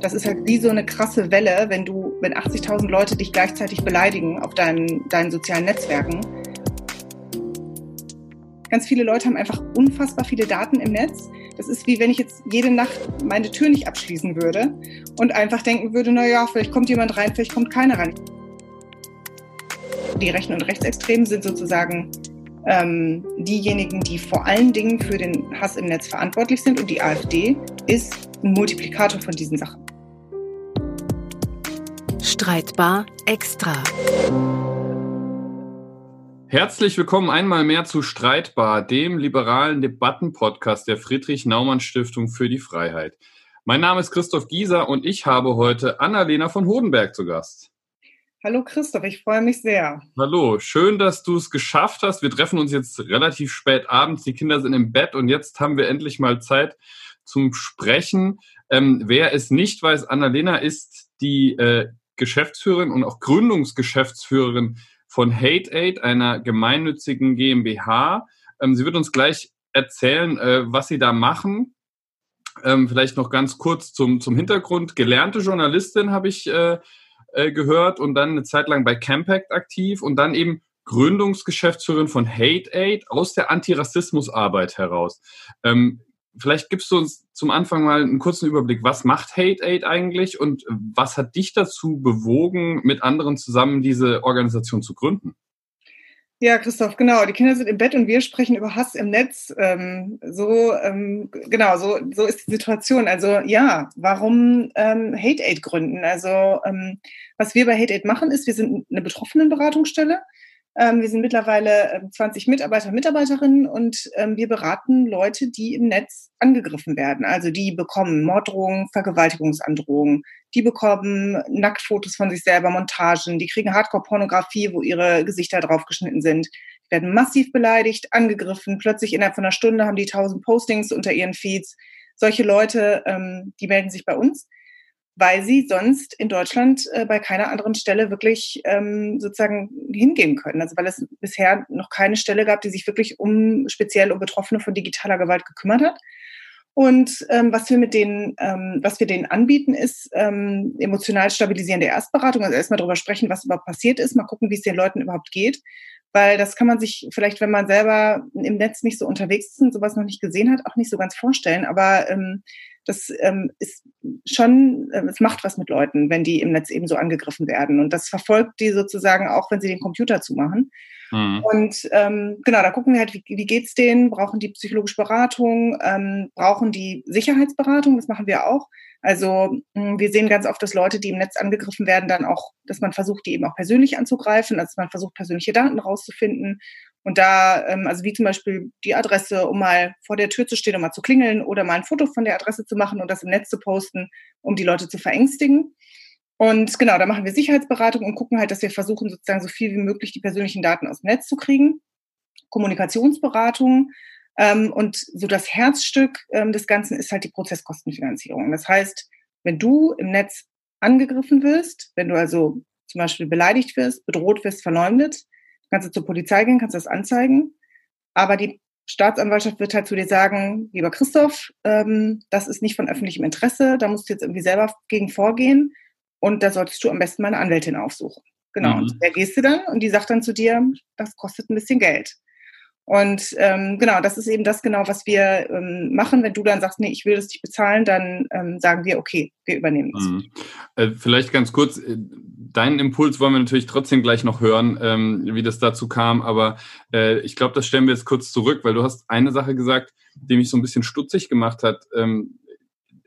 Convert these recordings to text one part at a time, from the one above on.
Das ist halt wie so eine krasse Welle, wenn du, wenn 80.000 Leute dich gleichzeitig beleidigen auf deinen, deinen sozialen Netzwerken. Ganz viele Leute haben einfach unfassbar viele Daten im Netz. Das ist wie wenn ich jetzt jede Nacht meine Tür nicht abschließen würde und einfach denken würde, na ja, vielleicht kommt jemand rein, vielleicht kommt keiner rein. Die Rechten und Rechtsextremen sind sozusagen ähm, diejenigen, die vor allen Dingen für den Hass im Netz verantwortlich sind. Und die AfD ist ein Multiplikator von diesen Sachen. Streitbar extra. Herzlich willkommen einmal mehr zu Streitbar, dem liberalen Debattenpodcast der Friedrich-Naumann-Stiftung für die Freiheit. Mein Name ist Christoph Gieser und ich habe heute Annalena von Hodenberg zu Gast. Hallo Christoph, ich freue mich sehr. Hallo, schön, dass du es geschafft hast. Wir treffen uns jetzt relativ spät abends, die Kinder sind im Bett und jetzt haben wir endlich mal Zeit zum Sprechen. Ähm, wer es nicht weiß, Annalena ist die äh, Geschäftsführerin und auch Gründungsgeschäftsführerin von Hate Aid, einer gemeinnützigen GmbH. Ähm, sie wird uns gleich erzählen, äh, was sie da machen. Ähm, vielleicht noch ganz kurz zum, zum Hintergrund. Gelernte Journalistin habe ich äh, äh, gehört und dann eine Zeit lang bei Campact aktiv und dann eben Gründungsgeschäftsführerin von Hate Aid aus der Antirassismusarbeit heraus. Ähm, vielleicht gibst du uns zum Anfang mal einen kurzen Überblick. Was macht Hate Aid eigentlich und was hat dich dazu bewogen, mit anderen zusammen diese Organisation zu gründen? Ja, Christoph, genau. Die Kinder sind im Bett und wir sprechen über Hass im Netz. Ähm, so, ähm, genau, so, so ist die Situation. Also ja, warum ähm, Hate Aid gründen? Also ähm, was wir bei Hate Aid machen, ist, wir sind eine Betroffenenberatungsstelle. Ähm, wir sind mittlerweile 20 ähm, Mitarbeiter, Mitarbeiterinnen und ähm, wir beraten Leute, die im Netz angegriffen werden. Also die bekommen Morddrohungen, Vergewaltigungsandrohungen, die bekommen Nacktfotos von sich selber, Montagen, die kriegen Hardcore-Pornografie, wo ihre Gesichter draufgeschnitten sind, die werden massiv beleidigt, angegriffen, plötzlich innerhalb von einer Stunde haben die tausend Postings unter ihren Feeds. Solche Leute, die melden sich bei uns weil sie sonst in Deutschland äh, bei keiner anderen Stelle wirklich ähm, sozusagen hingehen können. Also weil es bisher noch keine Stelle gab, die sich wirklich um speziell um Betroffene von digitaler Gewalt gekümmert hat. Und ähm, was wir mit denen, ähm, was wir denen anbieten, ist ähm, emotional stabilisierende Erstberatung. Also erstmal darüber sprechen, was überhaupt passiert ist, mal gucken, wie es den Leuten überhaupt geht. Weil das kann man sich vielleicht, wenn man selber im Netz nicht so unterwegs ist und sowas noch nicht gesehen hat, auch nicht so ganz vorstellen. Aber ähm, das ähm, ist schon, äh, es macht was mit Leuten, wenn die im Netz eben so angegriffen werden. Und das verfolgt die sozusagen auch, wenn sie den Computer zumachen. Mhm. Und ähm, genau, da gucken wir halt, wie, wie geht's denen? Brauchen die psychologische Beratung? Ähm, brauchen die Sicherheitsberatung? Das machen wir auch. Also hm, wir sehen ganz oft, dass Leute, die im Netz angegriffen werden, dann auch, dass man versucht, die eben auch persönlich anzugreifen, also man versucht, persönliche Daten rauszufinden und da, ähm, also wie zum Beispiel die Adresse, um mal vor der Tür zu stehen, um mal zu klingeln oder mal ein Foto von der Adresse zu machen und das im Netz zu posten, um die Leute zu verängstigen. Und genau, da machen wir Sicherheitsberatung und gucken halt, dass wir versuchen, sozusagen so viel wie möglich die persönlichen Daten aus dem Netz zu kriegen. Kommunikationsberatung. Ähm, und so das Herzstück ähm, des Ganzen ist halt die Prozesskostenfinanzierung. Das heißt, wenn du im Netz angegriffen wirst, wenn du also zum Beispiel beleidigt wirst, bedroht wirst, verleumdet, kannst du zur Polizei gehen, kannst das anzeigen. Aber die Staatsanwaltschaft wird halt zu dir sagen, lieber Christoph, ähm, das ist nicht von öffentlichem Interesse, da musst du jetzt irgendwie selber gegen vorgehen und da solltest du am besten mal eine Anwältin aufsuchen. Genau. Mhm. Und da gehst du dann und die sagt dann zu dir, das kostet ein bisschen Geld. Und ähm, genau, das ist eben das genau, was wir ähm, machen. Wenn du dann sagst, nee, ich will das nicht bezahlen, dann ähm, sagen wir, okay, wir übernehmen das. Mhm. Äh, vielleicht ganz kurz, äh, deinen Impuls wollen wir natürlich trotzdem gleich noch hören, ähm, wie das dazu kam. Aber äh, ich glaube, das stellen wir jetzt kurz zurück, weil du hast eine Sache gesagt, die mich so ein bisschen stutzig gemacht hat. Ähm,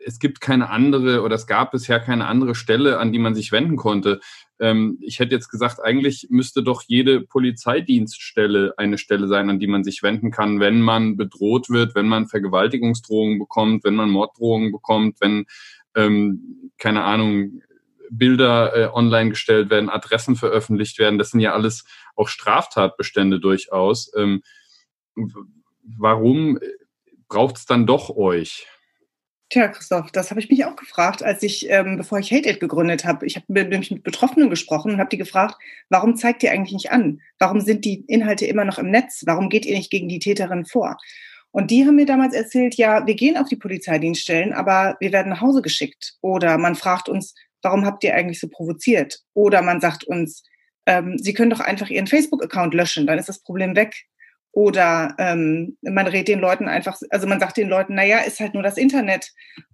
es gibt keine andere oder es gab bisher keine andere Stelle, an die man sich wenden konnte. Ähm, ich hätte jetzt gesagt, eigentlich müsste doch jede Polizeidienststelle eine Stelle sein, an die man sich wenden kann, wenn man bedroht wird, wenn man Vergewaltigungsdrohungen bekommt, wenn man Morddrohungen bekommt, wenn, ähm, keine Ahnung, Bilder äh, online gestellt werden, Adressen veröffentlicht werden. Das sind ja alles auch Straftatbestände durchaus. Ähm, warum braucht es dann doch euch? Tja, Christoph, das habe ich mich auch gefragt, als ich, ähm, bevor ich Hate It gegründet habe. Ich habe nämlich mit Betroffenen gesprochen und habe die gefragt, warum zeigt ihr eigentlich nicht an? Warum sind die Inhalte immer noch im Netz? Warum geht ihr nicht gegen die Täterin vor? Und die haben mir damals erzählt, ja, wir gehen auf die Polizeidienststellen, aber wir werden nach Hause geschickt. Oder man fragt uns, warum habt ihr eigentlich so provoziert? Oder man sagt uns, ähm, Sie können doch einfach Ihren Facebook-Account löschen, dann ist das Problem weg. Oder ähm, man rät den Leuten einfach, also man sagt den Leuten, naja, ist halt nur das Internet.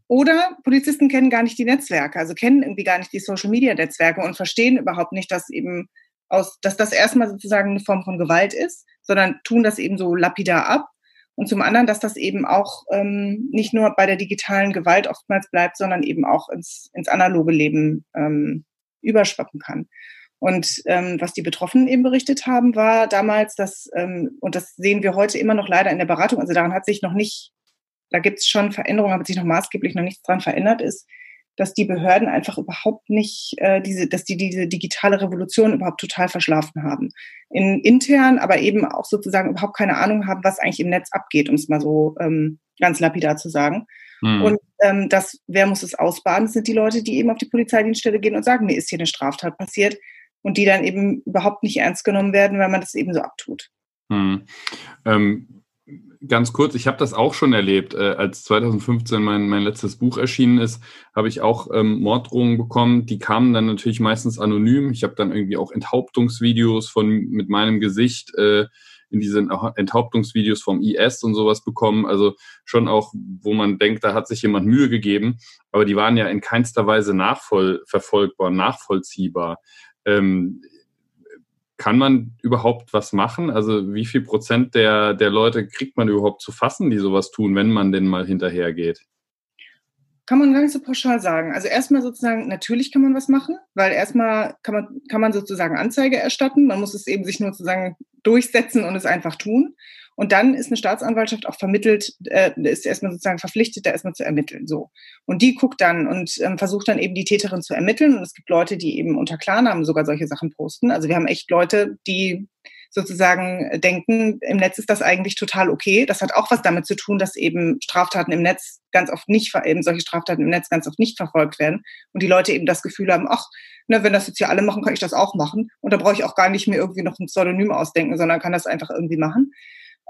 Oder Polizisten kennen gar nicht die Netzwerke, also kennen irgendwie gar nicht die Social-Media-Netzwerke und verstehen überhaupt nicht, dass eben aus, dass das erstmal sozusagen eine Form von Gewalt ist, sondern tun das eben so lapidar ab. Und zum anderen, dass das eben auch ähm, nicht nur bei der digitalen Gewalt oftmals bleibt, sondern eben auch ins, ins analoge Leben ähm, überschwappen kann. Und ähm, was die Betroffenen eben berichtet haben, war damals, dass, ähm, und das sehen wir heute immer noch leider in der Beratung, also daran hat sich noch nicht, da gibt es schon Veränderungen, aber sich noch maßgeblich noch nichts dran verändert ist, dass die Behörden einfach überhaupt nicht äh, diese, dass die diese digitale Revolution überhaupt total verschlafen haben. In, intern, aber eben auch sozusagen überhaupt keine Ahnung haben, was eigentlich im Netz abgeht, um es mal so ähm, ganz lapidar zu sagen. Mhm. Und ähm, das, wer muss es ausbaden, das sind die Leute, die eben auf die Polizeidienststelle gehen und sagen, mir ist hier eine Straftat passiert und die dann eben überhaupt nicht ernst genommen werden, weil man das eben so abtut. Mhm. Ähm, ganz kurz, ich habe das auch schon erlebt. Äh, als 2015 mein, mein letztes Buch erschienen ist, habe ich auch ähm, Morddrohungen bekommen. Die kamen dann natürlich meistens anonym. Ich habe dann irgendwie auch Enthauptungsvideos von mit meinem Gesicht äh, in diesen Enthauptungsvideos vom IS und sowas bekommen. Also schon auch, wo man denkt, da hat sich jemand Mühe gegeben. Aber die waren ja in keinster Weise nachvollverfolgbar, nachvollziehbar. Ähm, kann man überhaupt was machen? Also wie viel Prozent der, der Leute kriegt man überhaupt zu fassen, die sowas tun, wenn man denn mal hinterhergeht? Kann man gar nicht so pauschal sagen. Also erstmal sozusagen, natürlich kann man was machen, weil erstmal kann man, kann man sozusagen Anzeige erstatten. Man muss es eben sich nur sozusagen durchsetzen und es einfach tun. Und dann ist eine Staatsanwaltschaft auch vermittelt, äh, ist erstmal sozusagen verpflichtet, da erstmal zu ermitteln. So. Und die guckt dann und ähm, versucht dann eben die Täterin zu ermitteln. Und es gibt Leute, die eben unter Klarnamen sogar solche Sachen posten. Also wir haben echt Leute, die sozusagen denken, im Netz ist das eigentlich total okay. Das hat auch was damit zu tun, dass eben Straftaten im Netz ganz oft nicht, eben solche Straftaten im Netz ganz oft nicht verfolgt werden. Und die Leute eben das Gefühl haben, ach, ne, wenn das jetzt hier alle machen, kann ich das auch machen. Und da brauche ich auch gar nicht mehr irgendwie noch ein Pseudonym ausdenken, sondern kann das einfach irgendwie machen.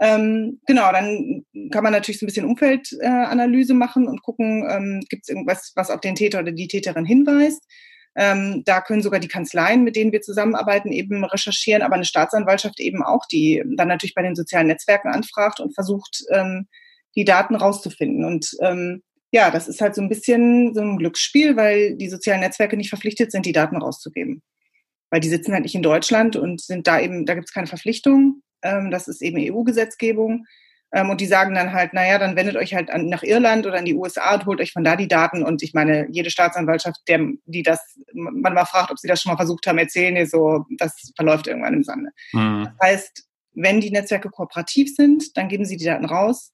Ähm, genau, dann kann man natürlich so ein bisschen Umfeldanalyse äh, machen und gucken, ähm, gibt es irgendwas, was auf den Täter oder die Täterin hinweist. Ähm, da können sogar die Kanzleien, mit denen wir zusammenarbeiten, eben recherchieren, aber eine Staatsanwaltschaft eben auch, die dann natürlich bei den sozialen Netzwerken anfragt und versucht, ähm, die Daten rauszufinden. Und ähm, ja, das ist halt so ein bisschen so ein Glücksspiel, weil die sozialen Netzwerke nicht verpflichtet sind, die Daten rauszugeben. Weil die sitzen halt nicht in Deutschland und sind da eben, da gibt es keine Verpflichtung. Ähm, das ist eben EU-Gesetzgebung. Ähm, und die sagen dann halt, naja, dann wendet euch halt an, nach Irland oder in die USA und holt euch von da die Daten. Und ich meine, jede Staatsanwaltschaft, der, die das, man mal fragt, ob sie das schon mal versucht haben, erzählen dir so, das verläuft irgendwann im Sande. Mhm. Das heißt, wenn die Netzwerke kooperativ sind, dann geben sie die Daten raus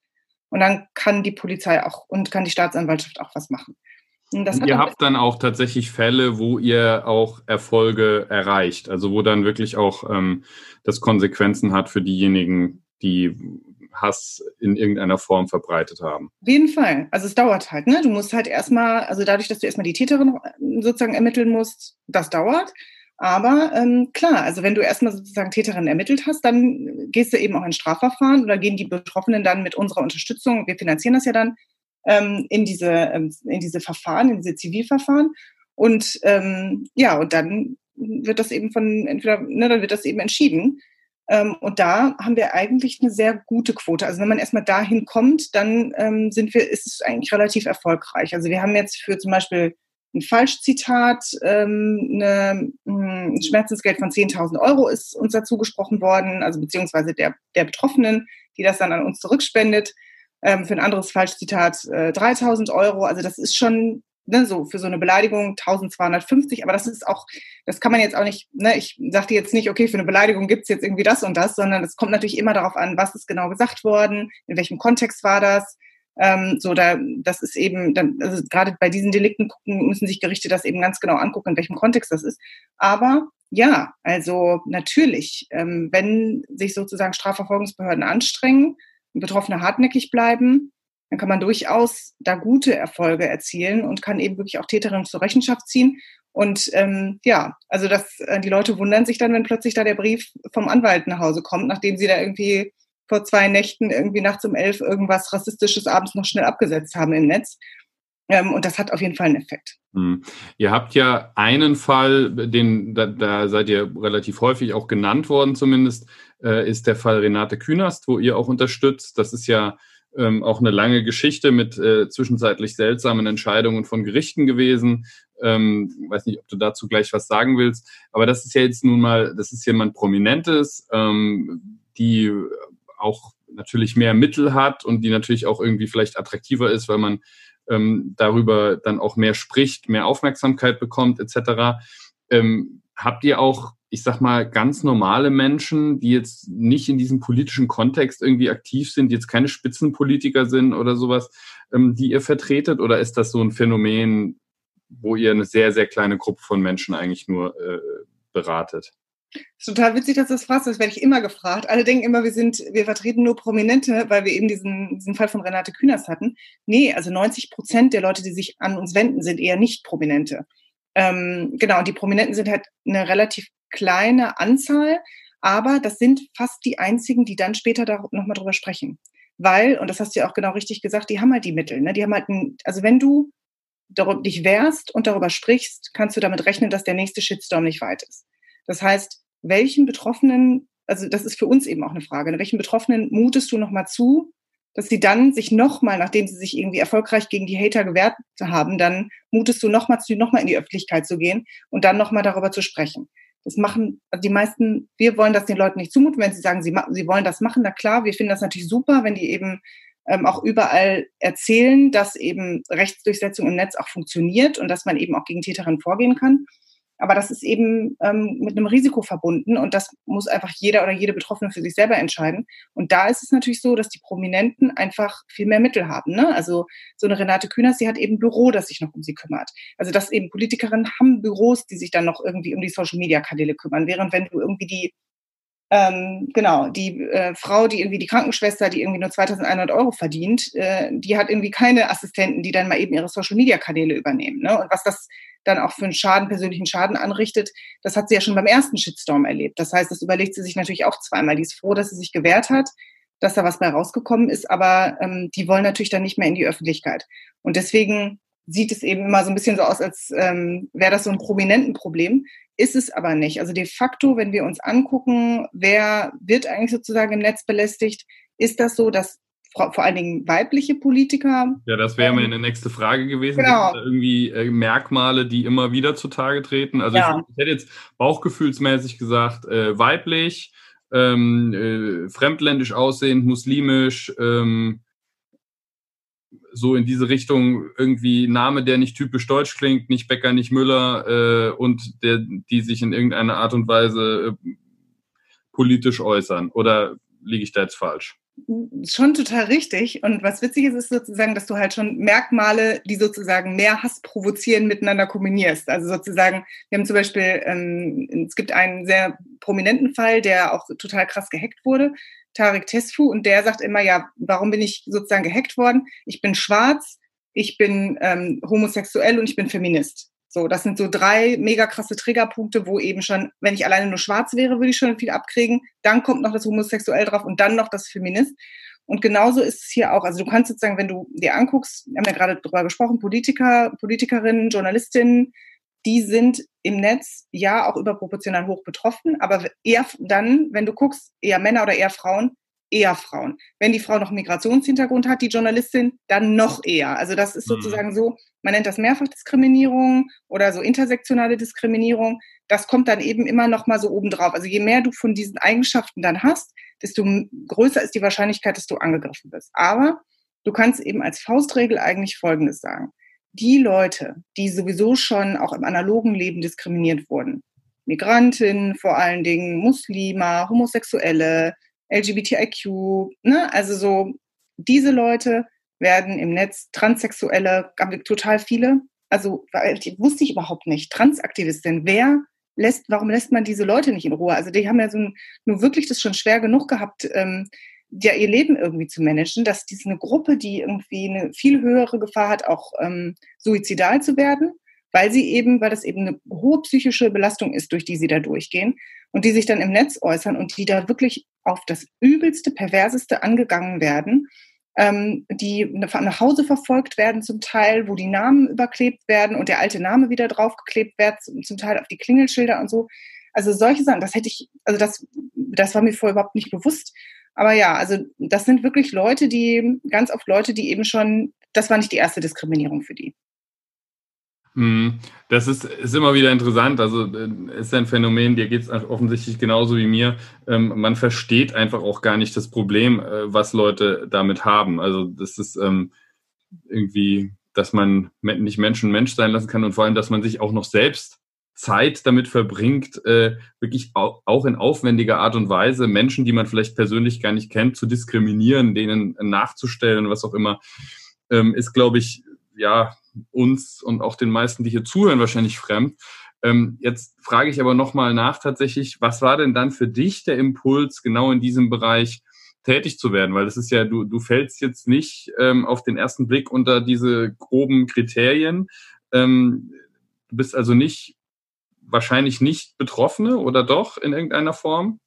und dann kann die Polizei auch und kann die Staatsanwaltschaft auch was machen. Ihr habt dann auch tatsächlich Fälle, wo ihr auch Erfolge erreicht, also wo dann wirklich auch ähm, das Konsequenzen hat für diejenigen, die Hass in irgendeiner Form verbreitet haben. Auf jeden Fall. Also es dauert halt, ne? Du musst halt erstmal, also dadurch, dass du erstmal die Täterin sozusagen ermitteln musst, das dauert. Aber ähm, klar, also wenn du erstmal sozusagen Täterin ermittelt hast, dann gehst du eben auch in Strafverfahren oder gehen die Betroffenen dann mit unserer Unterstützung, wir finanzieren das ja dann, ähm, in, diese, ähm, in diese Verfahren, in diese Zivilverfahren. Und ähm, ja, und dann wird das eben von entweder, ne, dann wird das eben entschieden. Ähm, und da haben wir eigentlich eine sehr gute Quote. Also wenn man erstmal dahin kommt, dann ähm, sind wir, ist es eigentlich relativ erfolgreich. Also wir haben jetzt für zum Beispiel ein Falschzitat, ähm, eine, hm, ein Schmerzensgeld von 10.000 Euro ist uns dazu gesprochen worden, also beziehungsweise der, der Betroffenen, die das dann an uns zurückspendet. Ähm, für ein anderes Falschzitat äh, 3.000 Euro. Also das ist schon ne, so für so eine Beleidigung 1250, aber das ist auch, das kann man jetzt auch nicht, ne, ich sagte jetzt nicht, okay, für eine Beleidigung gibt's jetzt irgendwie das und das, sondern es kommt natürlich immer darauf an, was ist genau gesagt worden, in welchem Kontext war das. Ähm, so, da, das ist eben, dann, also gerade bei diesen Delikten gucken, müssen sich Gerichte das eben ganz genau angucken, in welchem Kontext das ist. Aber ja, also natürlich, ähm, wenn sich sozusagen Strafverfolgungsbehörden anstrengen Betroffene hartnäckig bleiben, dann kann man durchaus da gute Erfolge erzielen und kann eben wirklich auch Täterinnen zur Rechenschaft ziehen. Und ähm, ja, also das, äh, die Leute wundern sich dann, wenn plötzlich da der Brief vom Anwalt nach Hause kommt, nachdem sie da irgendwie vor zwei Nächten irgendwie nachts um elf irgendwas Rassistisches abends noch schnell abgesetzt haben im Netz. Ähm, und das hat auf jeden Fall einen Effekt. Hm. Ihr habt ja einen Fall, den da, da, seid ihr relativ häufig auch genannt worden, zumindest, äh, ist der Fall Renate Künast, wo ihr auch unterstützt. Das ist ja ähm, auch eine lange Geschichte mit äh, zwischenzeitlich seltsamen Entscheidungen von Gerichten gewesen. Ähm, weiß nicht, ob du dazu gleich was sagen willst, aber das ist ja jetzt nun mal, das ist jemand Prominentes, ähm, die auch natürlich mehr Mittel hat und die natürlich auch irgendwie vielleicht attraktiver ist, weil man ähm, darüber dann auch mehr spricht, mehr Aufmerksamkeit bekommt, etc. Ähm, habt ihr auch, ich sag mal, ganz normale Menschen, die jetzt nicht in diesem politischen Kontext irgendwie aktiv sind, jetzt keine Spitzenpolitiker sind oder sowas, ähm, die ihr vertretet? Oder ist das so ein Phänomen, wo ihr eine sehr, sehr kleine Gruppe von Menschen eigentlich nur äh, beratet? Ist total witzig, dass du das fragst. Das werde ich immer gefragt. Alle denken immer, wir sind, wir vertreten nur Prominente, weil wir eben diesen, diesen Fall von Renate Künast hatten. Nee, also 90 Prozent der Leute, die sich an uns wenden, sind eher nicht Prominente. Ähm, genau, und die Prominenten sind halt eine relativ kleine Anzahl, aber das sind fast die einzigen, die dann später da nochmal drüber sprechen. Weil, und das hast du ja auch genau richtig gesagt, die haben halt die Mittel. Ne? Die haben halt ein, also wenn du dich wehrst und darüber sprichst, kannst du damit rechnen, dass der nächste Shitstorm nicht weit ist. Das heißt, welchen Betroffenen, also das ist für uns eben auch eine Frage, ne? welchen Betroffenen mutest du nochmal zu, dass sie dann sich nochmal, nachdem sie sich irgendwie erfolgreich gegen die Hater gewehrt haben, dann mutest du nochmal zu, nochmal in die Öffentlichkeit zu gehen und dann nochmal darüber zu sprechen. Das machen also die meisten, wir wollen das den Leuten nicht zumuten, wenn sie sagen, sie, sie wollen das machen, na klar, wir finden das natürlich super, wenn die eben ähm, auch überall erzählen, dass eben Rechtsdurchsetzung im Netz auch funktioniert und dass man eben auch gegen Täterinnen vorgehen kann. Aber das ist eben ähm, mit einem Risiko verbunden und das muss einfach jeder oder jede Betroffene für sich selber entscheiden. Und da ist es natürlich so, dass die Prominenten einfach viel mehr Mittel haben. Ne? Also so eine Renate Künast, die hat eben ein Büro, das sich noch um sie kümmert. Also dass eben Politikerinnen haben Büros, die sich dann noch irgendwie um die Social-Media-Kanäle kümmern. Während wenn du irgendwie die ähm, genau, die äh, Frau, die irgendwie die Krankenschwester, die irgendwie nur 2100 Euro verdient, äh, die hat irgendwie keine Assistenten, die dann mal eben ihre Social-Media-Kanäle übernehmen. Ne? Und was das dann auch für einen Schaden, persönlichen Schaden anrichtet, das hat sie ja schon beim ersten Shitstorm erlebt. Das heißt, das überlegt sie sich natürlich auch zweimal. Die ist froh, dass sie sich gewehrt hat, dass da was bei rausgekommen ist, aber ähm, die wollen natürlich dann nicht mehr in die Öffentlichkeit. Und deswegen sieht es eben immer so ein bisschen so aus, als ähm, wäre das so ein prominenten Problem. Ist es aber nicht. Also de facto, wenn wir uns angucken, wer wird eigentlich sozusagen im Netz belästigt, ist das so, dass vor allen Dingen weibliche Politiker. Ja, das wäre meine nächste Frage gewesen. Genau. irgendwie äh, Merkmale, die immer wieder zutage treten? Also ja. ich, ich, hätte jetzt bauchgefühlsmäßig gesagt, äh, weiblich, ähm, äh, fremdländisch aussehend, muslimisch, ähm, so in diese Richtung irgendwie Name, der nicht typisch deutsch klingt, nicht Becker, nicht Müller äh, und der, die sich in irgendeiner Art und Weise äh, politisch äußern. Oder liege ich da jetzt falsch? Schon total richtig. Und was witzig ist, ist sozusagen, dass du halt schon Merkmale, die sozusagen mehr Hass provozieren, miteinander kombinierst. Also sozusagen, wir haben zum Beispiel, ähm, es gibt einen sehr prominenten Fall, der auch total krass gehackt wurde, Tarek Tesfu, und der sagt immer, ja, warum bin ich sozusagen gehackt worden? Ich bin schwarz, ich bin ähm, homosexuell und ich bin Feminist. So, das sind so drei mega krasse Triggerpunkte, wo eben schon, wenn ich alleine nur schwarz wäre, würde ich schon viel abkriegen. Dann kommt noch das Homosexuell drauf und dann noch das Feminist. Und genauso ist es hier auch. Also du kannst sozusagen, wenn du dir anguckst, wir haben ja gerade darüber gesprochen, Politiker, Politikerinnen, Journalistinnen, die sind im Netz ja auch überproportional hoch betroffen, aber eher dann, wenn du guckst, eher Männer oder eher Frauen, eher Frauen. Wenn die Frau noch einen Migrationshintergrund hat, die Journalistin, dann noch eher. Also das ist mhm. sozusagen so, man nennt das Mehrfachdiskriminierung oder so intersektionale Diskriminierung. Das kommt dann eben immer noch mal so obendrauf. Also je mehr du von diesen Eigenschaften dann hast, desto größer ist die Wahrscheinlichkeit, dass du angegriffen wirst. Aber du kannst eben als Faustregel eigentlich Folgendes sagen. Die Leute, die sowieso schon auch im analogen Leben diskriminiert wurden, Migrantinnen vor allen Dingen, Muslime, Homosexuelle, LGBTIQ, ne? also so diese Leute werden im Netz Transsexuelle, total viele. Also wusste ich überhaupt nicht. Transaktivistin, wer lässt, warum lässt man diese Leute nicht in Ruhe? Also die haben ja so ein, nur wirklich das schon schwer genug gehabt, ähm, ja, ihr Leben irgendwie zu managen, dass diese eine Gruppe, die irgendwie eine viel höhere Gefahr hat, auch ähm, suizidal zu werden weil sie eben, weil das eben eine hohe psychische Belastung ist, durch die sie da durchgehen und die sich dann im Netz äußern und die da wirklich auf das übelste, perverseste angegangen werden, ähm, die nach Hause verfolgt werden zum Teil, wo die Namen überklebt werden und der alte Name wieder draufgeklebt wird, zum Teil auf die Klingelschilder und so. Also solche Sachen, das hätte ich, also das, das war mir vorher überhaupt nicht bewusst. Aber ja, also das sind wirklich Leute, die, ganz oft Leute, die eben schon, das war nicht die erste Diskriminierung für die. Mhm. Das ist, ist immer wieder interessant. Also äh, ist ein Phänomen, dir geht es offensichtlich genauso wie mir. Ähm, man versteht einfach auch gar nicht das Problem, äh, was Leute damit haben. Also das ist ähm, irgendwie, dass man nicht Menschen Mensch sein lassen kann und vor allem, dass man sich auch noch selbst Zeit damit verbringt, äh, wirklich auch in aufwendiger Art und Weise Menschen, die man vielleicht persönlich gar nicht kennt, zu diskriminieren, denen nachzustellen, was auch immer, ähm, ist, glaube ich, ja, uns und auch den meisten, die hier zuhören, wahrscheinlich fremd. Ähm, jetzt frage ich aber nochmal nach tatsächlich, was war denn dann für dich der Impuls, genau in diesem Bereich tätig zu werden? Weil das ist ja, du, du fällst jetzt nicht ähm, auf den ersten Blick unter diese groben Kriterien. Ähm, du bist also nicht, wahrscheinlich nicht Betroffene oder doch in irgendeiner Form?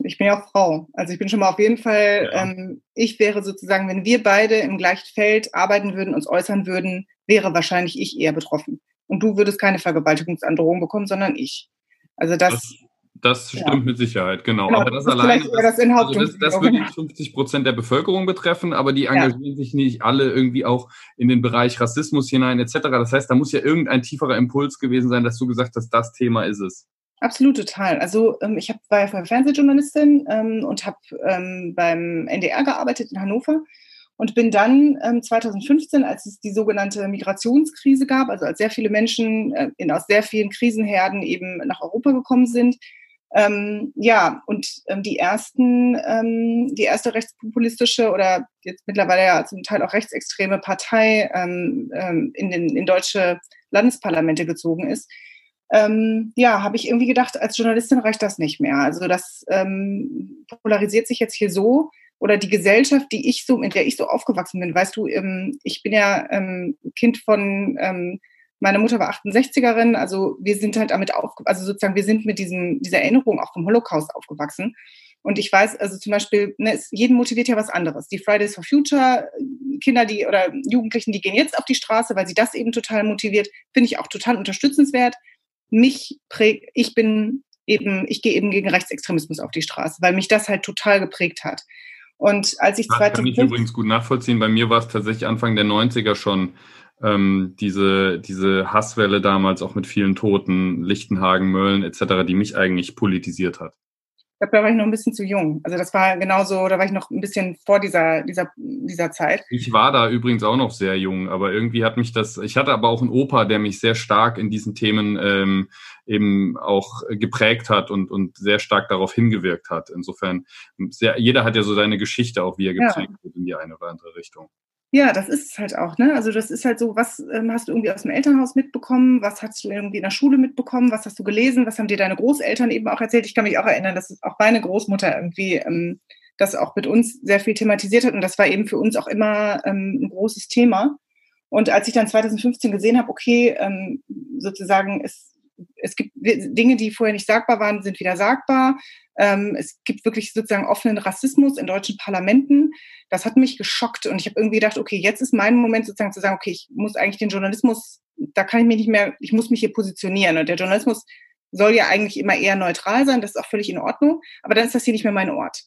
Ich bin ja auch Frau. Also ich bin schon mal auf jeden Fall, ja. ähm, ich wäre sozusagen, wenn wir beide im gleichen Feld arbeiten würden, uns äußern würden, wäre wahrscheinlich ich eher betroffen. Und du würdest keine Vergewaltigungsandrohung bekommen, sondern ich. Also das. das das stimmt ja. mit Sicherheit, genau. genau aber das, das alleine, das, also das, das würde 50 Prozent der Bevölkerung betreffen, aber die engagieren ja. sich nicht alle irgendwie auch in den Bereich Rassismus hinein etc. Das heißt, da muss ja irgendein tieferer Impuls gewesen sein, dass du gesagt hast, das Thema ist es. Absolut, total. Also ähm, ich hab, war ja Fernsehjournalistin ähm, und habe ähm, beim NDR gearbeitet in Hannover und bin dann ähm, 2015, als es die sogenannte Migrationskrise gab, also als sehr viele Menschen äh, in, aus sehr vielen Krisenherden eben nach Europa gekommen sind, ähm, ja, und ähm, die ersten, ähm, die erste rechtspopulistische oder jetzt mittlerweile ja zum Teil auch rechtsextreme Partei ähm, ähm, in, den, in deutsche Landesparlamente gezogen ist, ähm, ja, habe ich irgendwie gedacht, als Journalistin reicht das nicht mehr. Also das ähm, polarisiert sich jetzt hier so oder die Gesellschaft, die ich so, in der ich so aufgewachsen bin, weißt du, ähm, ich bin ja ähm, Kind von, ähm, meine Mutter war 68erin, also wir sind halt damit auf, also sozusagen wir sind mit diesem, dieser Erinnerung auch vom Holocaust aufgewachsen. Und ich weiß, also zum Beispiel, ne, es, jeden motiviert ja was anderes. Die Fridays for Future, Kinder, die oder Jugendlichen, die gehen jetzt auf die Straße, weil sie das eben total motiviert, finde ich auch total unterstützenswert mich prägt, ich bin eben, ich gehe eben gegen Rechtsextremismus auf die Straße, weil mich das halt total geprägt hat. Und als ich das kann ich übrigens gut nachvollziehen. Bei mir war es tatsächlich Anfang der 90er schon ähm, diese, diese Hasswelle damals auch mit vielen Toten, Lichtenhagen, Mölln etc., die mich eigentlich politisiert hat. Ich glaube, da war ich noch ein bisschen zu jung. Also das war genauso, da war ich noch ein bisschen vor dieser, dieser, dieser Zeit. Ich war da übrigens auch noch sehr jung, aber irgendwie hat mich das, ich hatte aber auch einen Opa, der mich sehr stark in diesen Themen ähm, eben auch geprägt hat und, und sehr stark darauf hingewirkt hat. Insofern, sehr, jeder hat ja so seine Geschichte auch, wie er geprägt ja. wird in die eine oder andere Richtung. Ja, das ist es halt auch, ne? Also das ist halt so, was ähm, hast du irgendwie aus dem Elternhaus mitbekommen, was hast du irgendwie in der Schule mitbekommen, was hast du gelesen, was haben dir deine Großeltern eben auch erzählt? Ich kann mich auch erinnern, dass auch meine Großmutter irgendwie ähm, das auch mit uns sehr viel thematisiert hat und das war eben für uns auch immer ähm, ein großes Thema. Und als ich dann 2015 gesehen habe, okay, ähm, sozusagen es, es gibt Dinge, die vorher nicht sagbar waren, sind wieder sagbar. Ähm, es gibt wirklich sozusagen offenen Rassismus in deutschen Parlamenten. Das hat mich geschockt und ich habe irgendwie gedacht, okay, jetzt ist mein Moment sozusagen zu sagen, okay, ich muss eigentlich den Journalismus, da kann ich mich nicht mehr, ich muss mich hier positionieren. Und der Journalismus soll ja eigentlich immer eher neutral sein, das ist auch völlig in Ordnung, aber dann ist das hier nicht mehr mein Ort.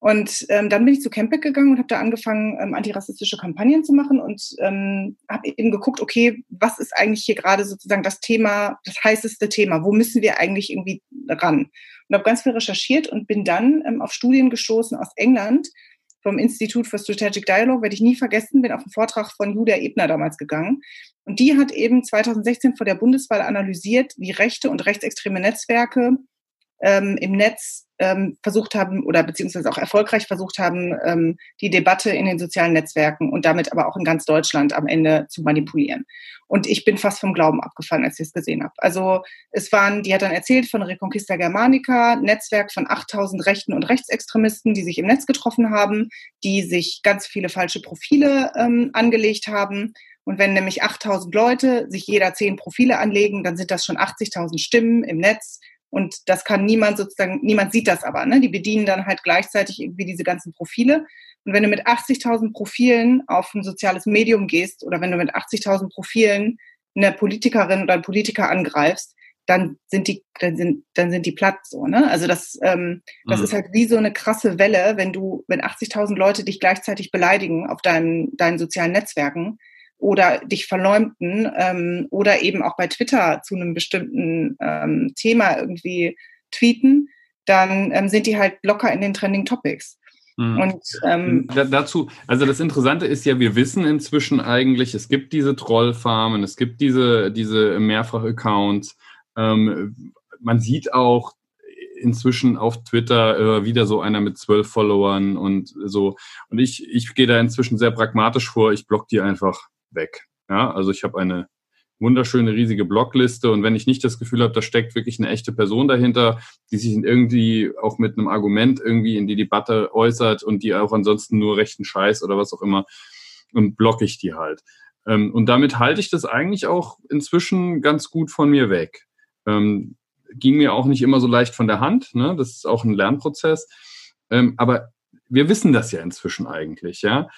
Und ähm, dann bin ich zu Campec gegangen und habe da angefangen, ähm, antirassistische Kampagnen zu machen und ähm, habe eben geguckt, okay, was ist eigentlich hier gerade sozusagen das Thema, das heißeste Thema? Wo müssen wir eigentlich irgendwie ran? Und habe ganz viel recherchiert und bin dann ähm, auf Studien gestoßen aus England vom Institute for Strategic Dialogue, werde ich nie vergessen, bin auf einen Vortrag von Julia Ebner damals gegangen. Und die hat eben 2016 vor der Bundeswahl analysiert, wie rechte und rechtsextreme Netzwerke ähm, im Netz ähm, versucht haben oder beziehungsweise auch erfolgreich versucht haben, ähm, die Debatte in den sozialen Netzwerken und damit aber auch in ganz Deutschland am Ende zu manipulieren. Und ich bin fast vom Glauben abgefallen, als ich es gesehen habe. Also es waren, die hat dann erzählt von Reconquista Germanica, Netzwerk von 8000 Rechten und Rechtsextremisten, die sich im Netz getroffen haben, die sich ganz viele falsche Profile ähm, angelegt haben Und wenn nämlich 8000 Leute sich jeder zehn Profile anlegen, dann sind das schon 80.000 Stimmen im Netz. Und das kann niemand sozusagen, niemand sieht das aber. Ne? Die bedienen dann halt gleichzeitig irgendwie diese ganzen Profile. Und wenn du mit 80.000 Profilen auf ein soziales Medium gehst oder wenn du mit 80.000 Profilen eine Politikerin oder einen Politiker angreifst, dann sind die, dann sind, dann sind die platt so, ne? Also das, ähm, das mhm. ist halt wie so eine krasse Welle, wenn du, wenn 80.000 Leute dich gleichzeitig beleidigen auf deinen, deinen sozialen Netzwerken oder dich verleumden ähm, oder eben auch bei Twitter zu einem bestimmten ähm, Thema irgendwie tweeten, dann ähm, sind die halt locker in den Trending Topics. Mhm. Und ähm, dazu, also das Interessante ist ja, wir wissen inzwischen eigentlich, es gibt diese Trollfarmen, es gibt diese, diese Mehrfach-Accounts. Ähm, man sieht auch inzwischen auf Twitter äh, wieder so einer mit zwölf Followern und so. Und ich, ich gehe da inzwischen sehr pragmatisch vor. Ich block die einfach weg. Ja, also ich habe eine wunderschöne riesige Blockliste und wenn ich nicht das Gefühl habe, da steckt wirklich eine echte Person dahinter, die sich irgendwie auch mit einem Argument irgendwie in die Debatte äußert und die auch ansonsten nur rechten Scheiß oder was auch immer und blocke ich die halt. Ähm, und damit halte ich das eigentlich auch inzwischen ganz gut von mir weg. Ähm, ging mir auch nicht immer so leicht von der Hand, ne? das ist auch ein Lernprozess. Ähm, aber wir wissen das ja inzwischen eigentlich, ja.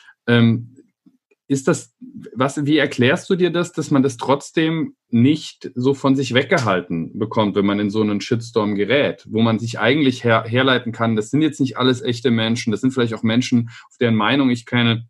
Ist das, was, wie erklärst du dir das, dass man das trotzdem nicht so von sich weggehalten bekommt, wenn man in so einen Shitstorm gerät, wo man sich eigentlich her, herleiten kann, das sind jetzt nicht alles echte Menschen, das sind vielleicht auch Menschen, auf deren Meinung ich keine,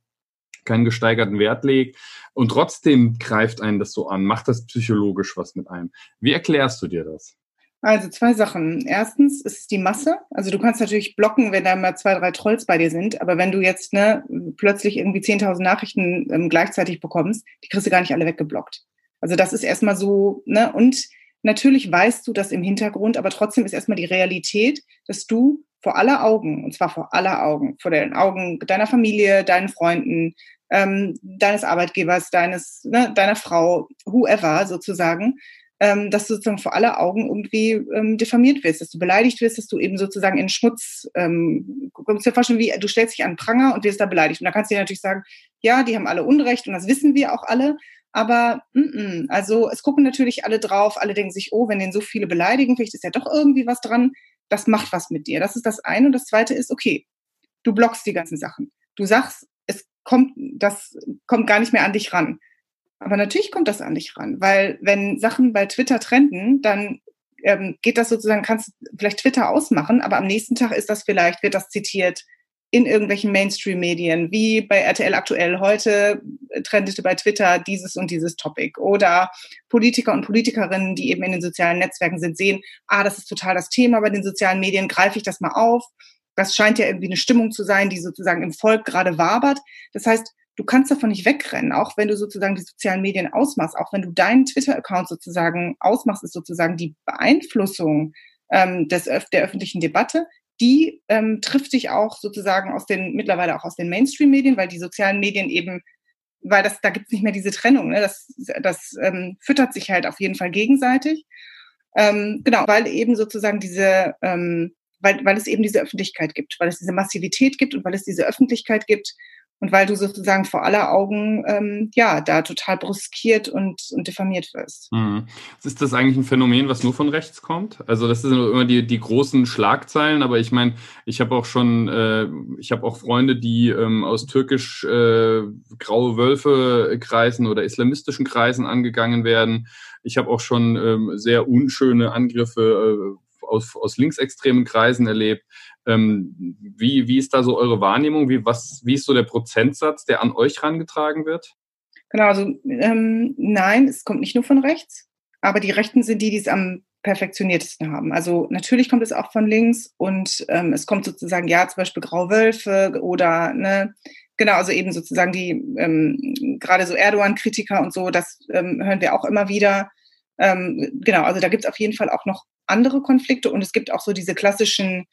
keinen gesteigerten Wert lege und trotzdem greift einen das so an, macht das psychologisch was mit einem. Wie erklärst du dir das? Also zwei Sachen. Erstens ist es die Masse. Also du kannst natürlich blocken, wenn da mal zwei, drei Trolls bei dir sind. Aber wenn du jetzt ne, plötzlich irgendwie 10.000 Nachrichten ähm, gleichzeitig bekommst, die kriegst du gar nicht alle weggeblockt. Also das ist erstmal so. Ne? Und natürlich weißt du das im Hintergrund, aber trotzdem ist erstmal die Realität, dass du vor aller Augen, und zwar vor aller Augen, vor den Augen deiner Familie, deinen Freunden, ähm, deines Arbeitgebers, deines, ne, deiner Frau, whoever sozusagen, ähm, dass du sozusagen vor aller Augen irgendwie ähm, diffamiert wirst, dass du beleidigt wirst, dass du eben sozusagen in Schmutz, ähm, du kannst dir vorstellen, wie du stellst dich an Pranger und wirst da beleidigt. Und da kannst du dir natürlich sagen, ja, die haben alle Unrecht und das wissen wir auch alle. Aber mm -mm, also es gucken natürlich alle drauf, alle denken sich, oh, wenn den so viele beleidigen, vielleicht ist ja doch irgendwie was dran. Das macht was mit dir. Das ist das eine. Und das zweite ist, okay, du blockst die ganzen Sachen. Du sagst, es kommt, das kommt gar nicht mehr an dich ran. Aber natürlich kommt das an dich ran, weil wenn Sachen bei Twitter trenden, dann ähm, geht das sozusagen, kannst du vielleicht Twitter ausmachen, aber am nächsten Tag ist das vielleicht, wird das zitiert in irgendwelchen Mainstream-Medien, wie bei RTL aktuell heute trendete bei Twitter dieses und dieses Topic. Oder Politiker und Politikerinnen, die eben in den sozialen Netzwerken sind, sehen, ah, das ist total das Thema bei den sozialen Medien, greife ich das mal auf. Das scheint ja irgendwie eine Stimmung zu sein, die sozusagen im Volk gerade wabert. Das heißt, du kannst davon nicht wegrennen, auch wenn du sozusagen die sozialen Medien ausmachst, auch wenn du deinen Twitter-Account sozusagen ausmachst, ist sozusagen die Beeinflussung ähm, des, der öffentlichen Debatte, die ähm, trifft dich auch sozusagen aus den, mittlerweile auch aus den Mainstream-Medien, weil die sozialen Medien eben, weil das, da gibt es nicht mehr diese Trennung, ne? das, das ähm, füttert sich halt auf jeden Fall gegenseitig. Ähm, genau, weil eben sozusagen diese, ähm, weil, weil es eben diese Öffentlichkeit gibt, weil es diese Massivität gibt und weil es diese Öffentlichkeit gibt, und weil du sozusagen vor aller Augen ähm, ja da total bruskiert und, und diffamiert wirst. Mhm. Ist das eigentlich ein Phänomen, was nur von rechts kommt? Also das sind immer die, die großen Schlagzeilen, aber ich meine, ich habe auch schon, äh, ich habe auch Freunde, die ähm, aus türkisch äh, graue Wölfe Kreisen oder islamistischen Kreisen angegangen werden. Ich habe auch schon ähm, sehr unschöne Angriffe äh, aus, aus linksextremen Kreisen erlebt. Ähm, wie, wie ist da so eure Wahrnehmung? Wie, was, wie ist so der Prozentsatz, der an euch herangetragen wird? Genau, also ähm, nein, es kommt nicht nur von rechts, aber die Rechten sind die, die es am perfektioniertesten haben. Also natürlich kommt es auch von links und ähm, es kommt sozusagen, ja, zum Beispiel Grauwölfe oder, ne, genau, also eben sozusagen die, ähm, gerade so Erdogan-Kritiker und so, das ähm, hören wir auch immer wieder. Ähm, genau, also da gibt es auf jeden Fall auch noch andere Konflikte und es gibt auch so diese klassischen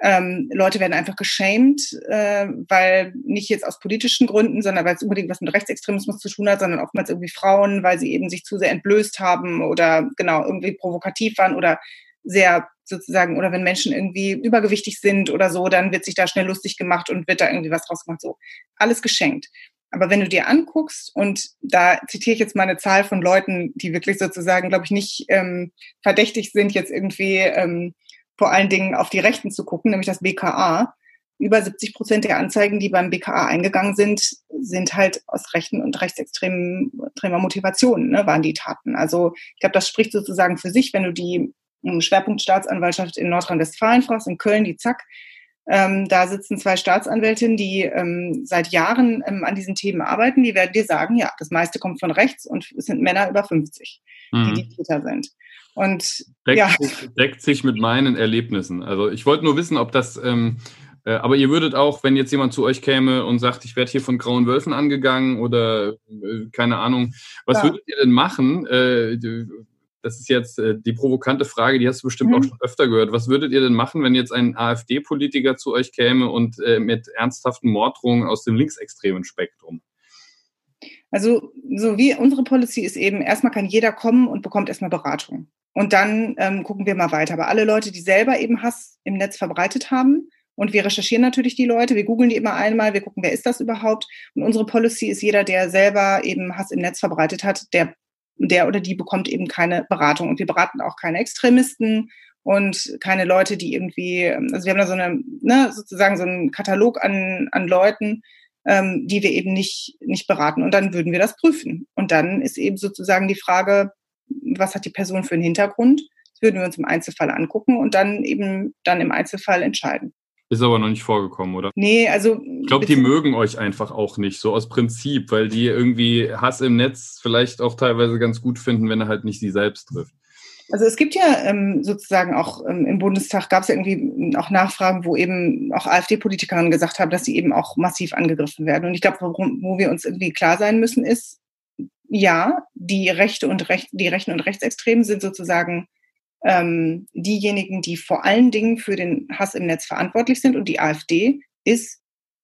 ähm, Leute werden einfach geschämt, äh, weil nicht jetzt aus politischen Gründen, sondern weil es unbedingt was mit Rechtsextremismus zu tun hat, sondern oftmals irgendwie Frauen, weil sie eben sich zu sehr entblößt haben oder genau irgendwie provokativ waren oder sehr sozusagen, oder wenn Menschen irgendwie übergewichtig sind oder so, dann wird sich da schnell lustig gemacht und wird da irgendwie was draus gemacht. So, alles geschenkt. Aber wenn du dir anguckst, und da zitiere ich jetzt mal eine Zahl von Leuten, die wirklich sozusagen, glaube ich, nicht ähm, verdächtig sind, jetzt irgendwie ähm, vor allen Dingen auf die Rechten zu gucken, nämlich das BKA. Über 70 Prozent der Anzeigen, die beim BKA eingegangen sind, sind halt aus rechten und rechtsextremer Motivation, ne, waren die Taten. Also ich glaube, das spricht sozusagen für sich, wenn du die ähm, Schwerpunktstaatsanwaltschaft in Nordrhein-Westfalen fragst, in Köln, die Zack, ähm, da sitzen zwei Staatsanwältinnen, die ähm, seit Jahren ähm, an diesen Themen arbeiten. Die werden dir sagen, ja, das meiste kommt von rechts und es sind Männer über 50, mhm. die die Täter sind. Und deckt, ja. sich, deckt sich mit meinen Erlebnissen. Also ich wollte nur wissen, ob das, ähm, äh, aber ihr würdet auch, wenn jetzt jemand zu euch käme und sagt, ich werde hier von grauen Wölfen angegangen oder äh, keine Ahnung, was ja. würdet ihr denn machen? Äh, das ist jetzt äh, die provokante Frage, die hast du bestimmt mhm. auch schon öfter gehört. Was würdet ihr denn machen, wenn jetzt ein AfD-Politiker zu euch käme und äh, mit ernsthaften Morddrohungen aus dem linksextremen Spektrum? Also, so wie unsere Policy ist eben, erstmal kann jeder kommen und bekommt erstmal Beratung. Und dann ähm, gucken wir mal weiter. Aber alle Leute, die selber eben Hass im Netz verbreitet haben, und wir recherchieren natürlich die Leute, wir googeln die immer einmal, wir gucken, wer ist das überhaupt. Und unsere Policy ist, jeder, der selber eben Hass im Netz verbreitet hat, der der oder die bekommt eben keine Beratung. Und wir beraten auch keine Extremisten und keine Leute, die irgendwie, also wir haben da so eine, ne, sozusagen so einen Katalog an, an Leuten, ähm, die wir eben nicht, nicht beraten. Und dann würden wir das prüfen. Und dann ist eben sozusagen die Frage, was hat die Person für einen Hintergrund? Das würden wir uns im Einzelfall angucken und dann eben dann im Einzelfall entscheiden. Ist aber noch nicht vorgekommen, oder? Nee, also. Ich glaube, die mögen euch einfach auch nicht, so aus Prinzip, weil die irgendwie Hass im Netz vielleicht auch teilweise ganz gut finden, wenn er halt nicht sie selbst trifft. Also es gibt ja ähm, sozusagen auch ähm, im Bundestag gab es ja irgendwie auch Nachfragen, wo eben auch AfD-Politikerinnen gesagt haben, dass sie eben auch massiv angegriffen werden. Und ich glaube, wo wir uns irgendwie klar sein müssen, ist, ja, die Rechte und Recht, die Rechten und Rechtsextremen sind sozusagen ähm, diejenigen, die vor allen Dingen für den Hass im Netz verantwortlich sind. Und die AfD ist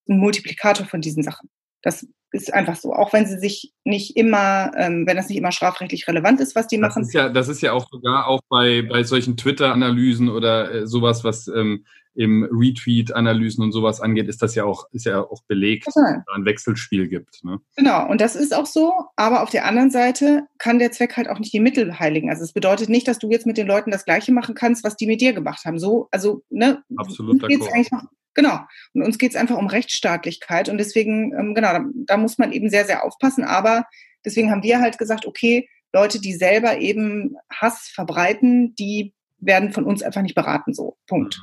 ein Multiplikator von diesen Sachen. Das ist einfach so, auch wenn sie sich nicht immer, ähm, wenn das nicht immer strafrechtlich relevant ist, was die das machen. Ist ja, das ist ja auch sogar auch bei, bei solchen Twitter-Analysen oder äh, sowas, was ähm, im Retweet-Analysen und sowas angeht, ist das ja auch, ist ja auch belegt, dass es ein Wechselspiel gibt. Ne? Genau, und das ist auch so, aber auf der anderen Seite kann der Zweck halt auch nicht die Mittel heiligen. Also es bedeutet nicht, dass du jetzt mit den Leuten das Gleiche machen kannst, was die mit dir gemacht haben. So, also, ne, Absolut geht's eigentlich noch, Genau. Und uns geht es einfach um Rechtsstaatlichkeit. Und deswegen, ähm, genau, da, da muss man eben sehr, sehr aufpassen. Aber deswegen haben wir halt gesagt, okay, Leute, die selber eben Hass verbreiten, die werden von uns einfach nicht beraten. So, Punkt.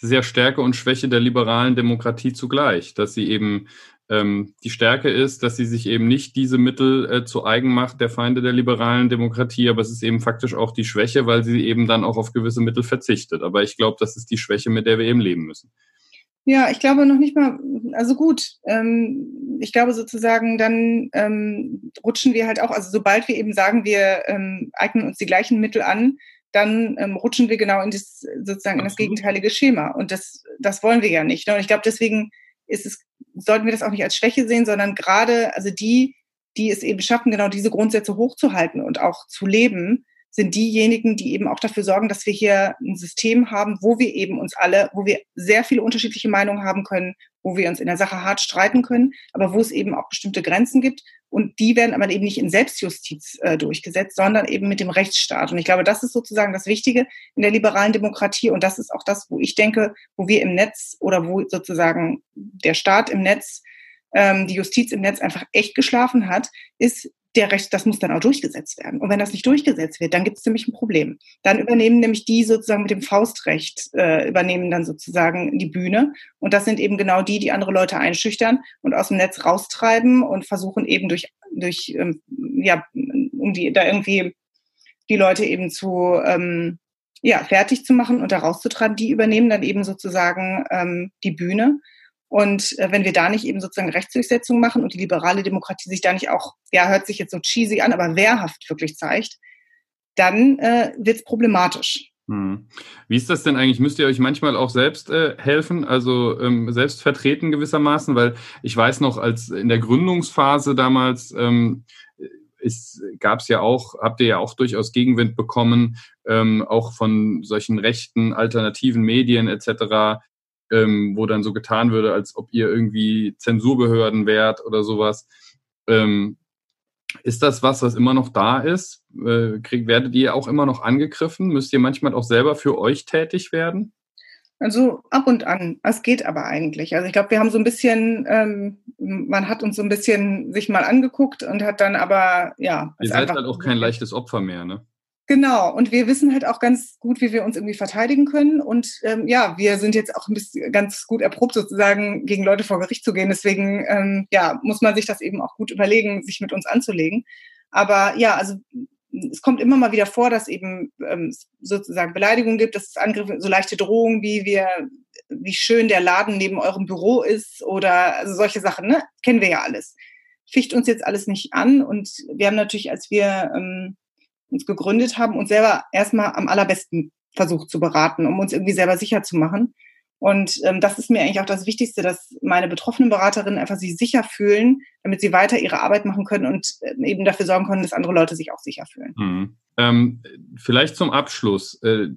Ja Stärke und Schwäche der liberalen Demokratie zugleich, dass sie eben ähm, die Stärke ist, dass sie sich eben nicht diese Mittel äh, zu eigen macht der Feinde der liberalen Demokratie, aber es ist eben faktisch auch die Schwäche, weil sie eben dann auch auf gewisse Mittel verzichtet. Aber ich glaube, das ist die Schwäche, mit der wir eben leben müssen. Ja, ich glaube noch nicht mal, also gut, ähm, ich glaube sozusagen, dann ähm, rutschen wir halt auch, also sobald wir eben sagen, wir ähm, eignen uns die gleichen Mittel an, dann ähm, rutschen wir genau in das sozusagen in das gegenteilige Schema. Und das, das wollen wir ja nicht. Ne? Und ich glaube, deswegen ist es, sollten wir das auch nicht als Schwäche sehen, sondern gerade, also die, die es eben schaffen, genau diese Grundsätze hochzuhalten und auch zu leben, sind diejenigen, die eben auch dafür sorgen, dass wir hier ein System haben, wo wir eben uns alle, wo wir sehr viele unterschiedliche Meinungen haben können, wo wir uns in der Sache hart streiten können, aber wo es eben auch bestimmte Grenzen gibt. Und die werden aber eben nicht in Selbstjustiz äh, durchgesetzt, sondern eben mit dem Rechtsstaat. Und ich glaube, das ist sozusagen das Wichtige in der liberalen Demokratie. Und das ist auch das, wo ich denke, wo wir im Netz oder wo sozusagen der Staat im Netz ähm, die Justiz im Netz einfach echt geschlafen hat, ist der Recht, das muss dann auch durchgesetzt werden. Und wenn das nicht durchgesetzt wird, dann gibt es nämlich ein Problem. Dann übernehmen nämlich die sozusagen mit dem Faustrecht, äh, übernehmen dann sozusagen die Bühne. Und das sind eben genau die, die andere Leute einschüchtern und aus dem Netz raustreiben und versuchen eben durch, durch ähm, ja, um die da irgendwie die Leute eben zu ähm, ja, fertig zu machen und da rauszutreiben, die übernehmen dann eben sozusagen ähm, die Bühne. Und äh, wenn wir da nicht eben sozusagen Rechtsdurchsetzung machen und die liberale Demokratie sich da nicht auch, ja, hört sich jetzt so cheesy an, aber wehrhaft wirklich zeigt, dann äh, wird es problematisch. Hm. Wie ist das denn eigentlich? Müsst ihr euch manchmal auch selbst äh, helfen, also ähm, selbst vertreten gewissermaßen? Weil ich weiß noch, als in der Gründungsphase damals ähm, gab es ja auch, habt ihr ja auch durchaus Gegenwind bekommen, ähm, auch von solchen rechten alternativen Medien etc., ähm, wo dann so getan würde, als ob ihr irgendwie Zensurbehörden wärt oder sowas. Ähm, ist das was, was immer noch da ist? Äh, krieg, werdet ihr auch immer noch angegriffen? Müsst ihr manchmal auch selber für euch tätig werden? Also ab und an. Es geht aber eigentlich. Also ich glaube, wir haben so ein bisschen, ähm, man hat uns so ein bisschen sich mal angeguckt und hat dann aber, ja. Ihr seid halt auch kein leichtes Opfer mehr, ne? Genau, und wir wissen halt auch ganz gut, wie wir uns irgendwie verteidigen können. Und ähm, ja, wir sind jetzt auch ein bisschen ganz gut erprobt, sozusagen gegen Leute vor Gericht zu gehen. Deswegen ähm, ja, muss man sich das eben auch gut überlegen, sich mit uns anzulegen. Aber ja, also es kommt immer mal wieder vor, dass eben ähm, sozusagen Beleidigungen gibt, dass es Angriffe, so leichte Drohungen wie wir, wie schön der Laden neben eurem Büro ist oder also solche Sachen, ne? Kennen wir ja alles. Ficht uns jetzt alles nicht an und wir haben natürlich, als wir ähm, uns gegründet haben, uns selber erstmal am allerbesten versucht zu beraten, um uns irgendwie selber sicher zu machen. Und ähm, das ist mir eigentlich auch das Wichtigste, dass meine betroffenen Beraterinnen einfach sich sicher fühlen, damit sie weiter ihre Arbeit machen können und äh, eben dafür sorgen können, dass andere Leute sich auch sicher fühlen. Mhm. Ähm, vielleicht zum Abschluss. Äh,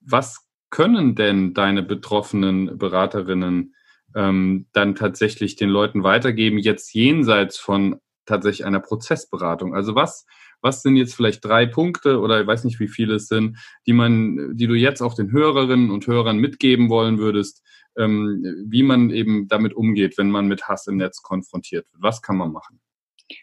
was können denn deine betroffenen Beraterinnen ähm, dann tatsächlich den Leuten weitergeben, jetzt jenseits von tatsächlich einer Prozessberatung? Also was was sind jetzt vielleicht drei Punkte oder ich weiß nicht, wie viele es sind, die man, die du jetzt auch den Hörerinnen und Hörern mitgeben wollen würdest, ähm, wie man eben damit umgeht, wenn man mit Hass im Netz konfrontiert wird? Was kann man machen?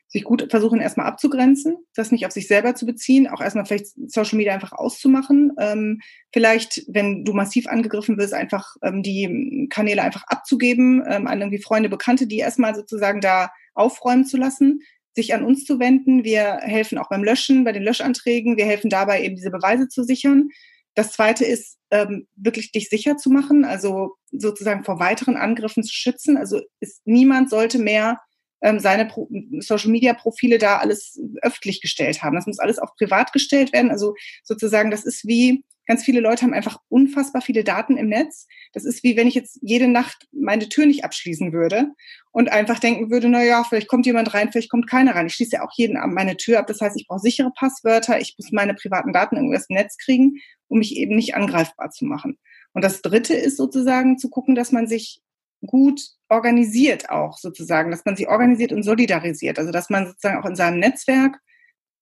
sich gut versuchen, erstmal abzugrenzen, das nicht auf sich selber zu beziehen, auch erstmal vielleicht Social Media einfach auszumachen. Ähm, vielleicht, wenn du massiv angegriffen wirst, einfach ähm, die Kanäle einfach abzugeben, ähm, an irgendwie Freunde, Bekannte, die erstmal sozusagen da aufräumen zu lassen sich an uns zu wenden. Wir helfen auch beim Löschen, bei den Löschanträgen. Wir helfen dabei, eben diese Beweise zu sichern. Das zweite ist, ähm, wirklich dich sicher zu machen, also sozusagen vor weiteren Angriffen zu schützen. Also ist, niemand sollte mehr ähm, seine Pro Social Media Profile da alles öffentlich gestellt haben. Das muss alles auch privat gestellt werden. Also sozusagen, das ist wie, ganz viele Leute haben einfach unfassbar viele Daten im Netz. Das ist wie wenn ich jetzt jede Nacht meine Tür nicht abschließen würde und einfach denken würde, na ja, vielleicht kommt jemand rein, vielleicht kommt keiner rein. Ich schließe ja auch jeden Abend meine Tür ab. Das heißt, ich brauche sichere Passwörter, ich muss meine privaten Daten irgendwie aus dem Netz kriegen, um mich eben nicht angreifbar zu machen. Und das dritte ist sozusagen zu gucken, dass man sich gut organisiert auch sozusagen, dass man sich organisiert und solidarisiert. Also dass man sozusagen auch in seinem Netzwerk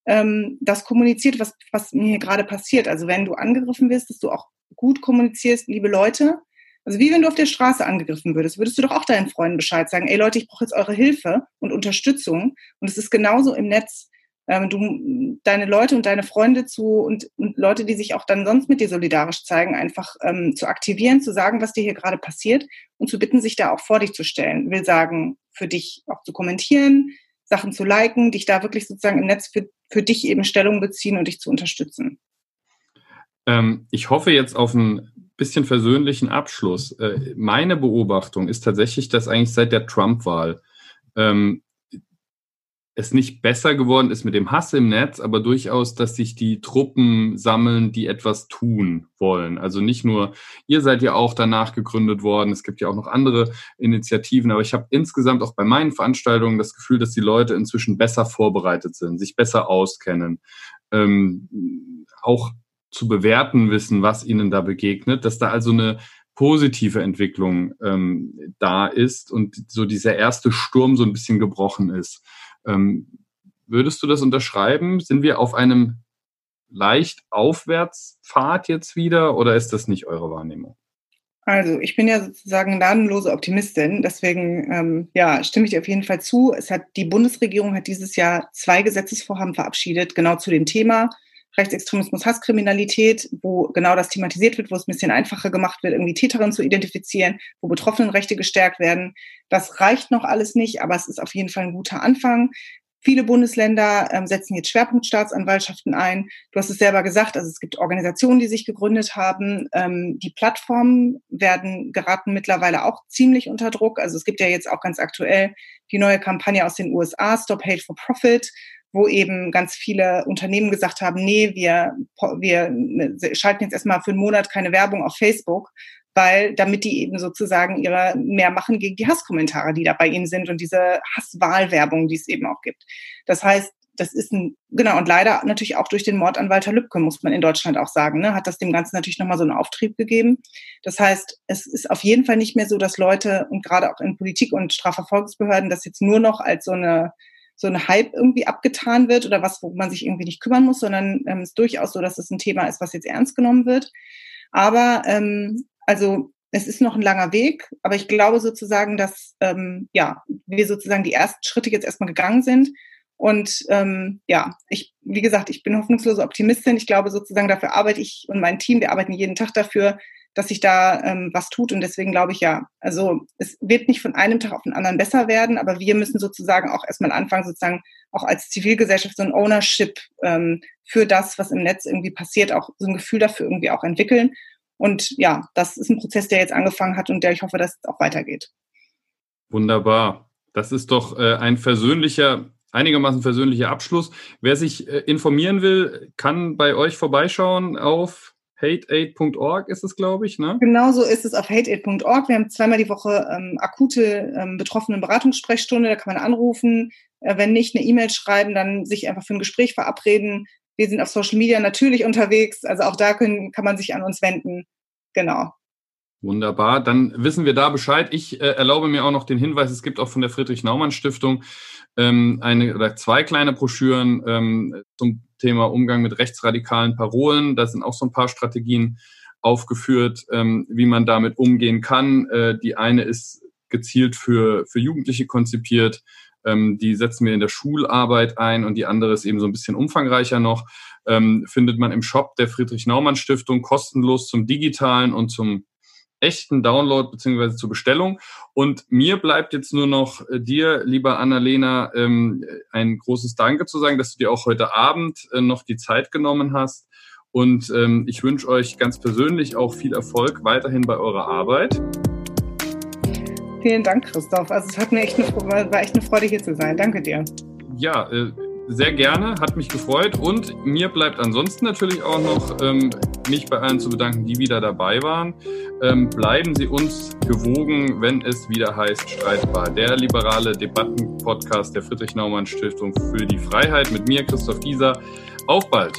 ähm, das kommuniziert, was, was mir gerade passiert. Also wenn du angegriffen wirst, dass du auch gut kommunizierst, liebe Leute. Also wie wenn du auf der Straße angegriffen würdest, würdest du doch auch deinen Freunden Bescheid sagen, ey Leute, ich brauche jetzt eure Hilfe und Unterstützung. Und es ist genauso im Netz. Ähm, du, deine Leute und deine Freunde zu und, und, Leute, die sich auch dann sonst mit dir solidarisch zeigen, einfach ähm, zu aktivieren, zu sagen, was dir hier gerade passiert und zu bitten, sich da auch vor dich zu stellen. Will sagen, für dich auch zu kommentieren, Sachen zu liken, dich da wirklich sozusagen im Netz für, für dich eben Stellung beziehen und dich zu unterstützen. Ähm, ich hoffe jetzt auf einen bisschen versöhnlichen Abschluss. Äh, meine Beobachtung ist tatsächlich, dass eigentlich seit der Trump-Wahl ähm, es nicht besser geworden ist mit dem Hass im Netz, aber durchaus, dass sich die Truppen sammeln, die etwas tun wollen. Also nicht nur, ihr seid ja auch danach gegründet worden, es gibt ja auch noch andere Initiativen, aber ich habe insgesamt auch bei meinen Veranstaltungen das Gefühl, dass die Leute inzwischen besser vorbereitet sind, sich besser auskennen, ähm, auch zu bewerten wissen, was ihnen da begegnet, dass da also eine positive Entwicklung ähm, da ist und so dieser erste Sturm so ein bisschen gebrochen ist. Ähm, würdest du das unterschreiben? Sind wir auf einem leicht Aufwärtspfad jetzt wieder oder ist das nicht eure Wahrnehmung? Also ich bin ja sozusagen gnadenlose Optimistin, deswegen ähm, ja, stimme ich dir auf jeden Fall zu. Es hat die Bundesregierung hat dieses Jahr zwei Gesetzesvorhaben verabschiedet, genau zu dem Thema Rechtsextremismus, Hasskriminalität, wo genau das thematisiert wird, wo es ein bisschen einfacher gemacht wird, irgendwie Täterinnen zu identifizieren, wo Betroffenenrechte gestärkt werden. Das reicht noch alles nicht, aber es ist auf jeden Fall ein guter Anfang. Viele Bundesländer ähm, setzen jetzt Schwerpunktstaatsanwaltschaften ein. Du hast es selber gesagt, also es gibt Organisationen, die sich gegründet haben. Ähm, die Plattformen werden geraten mittlerweile auch ziemlich unter Druck. Also es gibt ja jetzt auch ganz aktuell die neue Kampagne aus den USA, Stop Hate for Profit, wo eben ganz viele Unternehmen gesagt haben, nee, wir, wir ne, schalten jetzt erstmal für einen Monat keine Werbung auf Facebook, weil damit die eben sozusagen ihre mehr machen gegen die Hasskommentare, die da bei ihnen sind und diese Hasswahlwerbung, die es eben auch gibt. Das heißt, das ist ein, genau, und leider natürlich auch durch den Mord an Walter Lübcke, muss man in Deutschland auch sagen, ne, hat das dem Ganzen natürlich nochmal so einen Auftrieb gegeben. Das heißt, es ist auf jeden Fall nicht mehr so, dass Leute und gerade auch in Politik und Strafverfolgungsbehörden das jetzt nur noch als so eine so ein Hype irgendwie abgetan wird oder was, wo man sich irgendwie nicht kümmern muss, sondern ähm, es ist durchaus so, dass es ein Thema ist, was jetzt ernst genommen wird. Aber ähm, also es ist noch ein langer Weg, aber ich glaube sozusagen, dass ähm, ja wir sozusagen die ersten Schritte jetzt erstmal gegangen sind. Und ähm, ja, ich, wie gesagt, ich bin hoffnungslose Optimistin. Ich glaube sozusagen, dafür arbeite ich und mein Team, wir arbeiten jeden Tag dafür, dass sich da ähm, was tut. Und deswegen glaube ich ja, also es wird nicht von einem Tag auf den anderen besser werden, aber wir müssen sozusagen auch erstmal anfangen, sozusagen auch als Zivilgesellschaft so ein Ownership ähm, für das, was im Netz irgendwie passiert, auch so ein Gefühl dafür irgendwie auch entwickeln. Und ja, das ist ein Prozess, der jetzt angefangen hat und der ich hoffe, dass es auch weitergeht. Wunderbar. Das ist doch äh, ein versöhnlicher, einigermaßen versöhnlicher Abschluss. Wer sich äh, informieren will, kann bei euch vorbeischauen auf hateaid.org ist es, glaube ich, ne? Genau so ist es auf hateaid.org. Wir haben zweimal die Woche ähm, akute ähm, betroffenen Beratungssprechstunde, da kann man anrufen. Äh, wenn nicht, eine E-Mail schreiben, dann sich einfach für ein Gespräch verabreden. Wir sind auf Social Media natürlich unterwegs, also auch da können, kann man sich an uns wenden. Genau. Wunderbar, dann wissen wir da Bescheid. Ich äh, erlaube mir auch noch den Hinweis, es gibt auch von der Friedrich-Naumann-Stiftung ähm, eine oder zwei kleine Broschüren ähm, zum Thema Umgang mit rechtsradikalen Parolen. Da sind auch so ein paar Strategien aufgeführt, ähm, wie man damit umgehen kann. Äh, die eine ist gezielt für, für Jugendliche konzipiert. Ähm, die setzen wir in der Schularbeit ein und die andere ist eben so ein bisschen umfangreicher noch. Ähm, findet man im Shop der Friedrich-Naumann-Stiftung kostenlos zum digitalen und zum echten Download beziehungsweise zur Bestellung. Und mir bleibt jetzt nur noch äh, dir, lieber Annalena, ähm, ein großes Danke zu sagen, dass du dir auch heute Abend äh, noch die Zeit genommen hast. Und ähm, ich wünsche euch ganz persönlich auch viel Erfolg weiterhin bei eurer Arbeit. Vielen Dank, Christoph. Also es hat mir echt eine, war echt eine Freude, hier zu sein. Danke dir. Ja, äh, sehr gerne, hat mich gefreut und mir bleibt ansonsten natürlich auch noch ähm, mich bei allen zu bedanken, die wieder dabei waren. Ähm, bleiben Sie uns gewogen, wenn es wieder heißt Streitbar, der liberale Debattenpodcast der Friedrich-Naumann-Stiftung für die Freiheit mit mir, Christoph Gieser. Auf bald!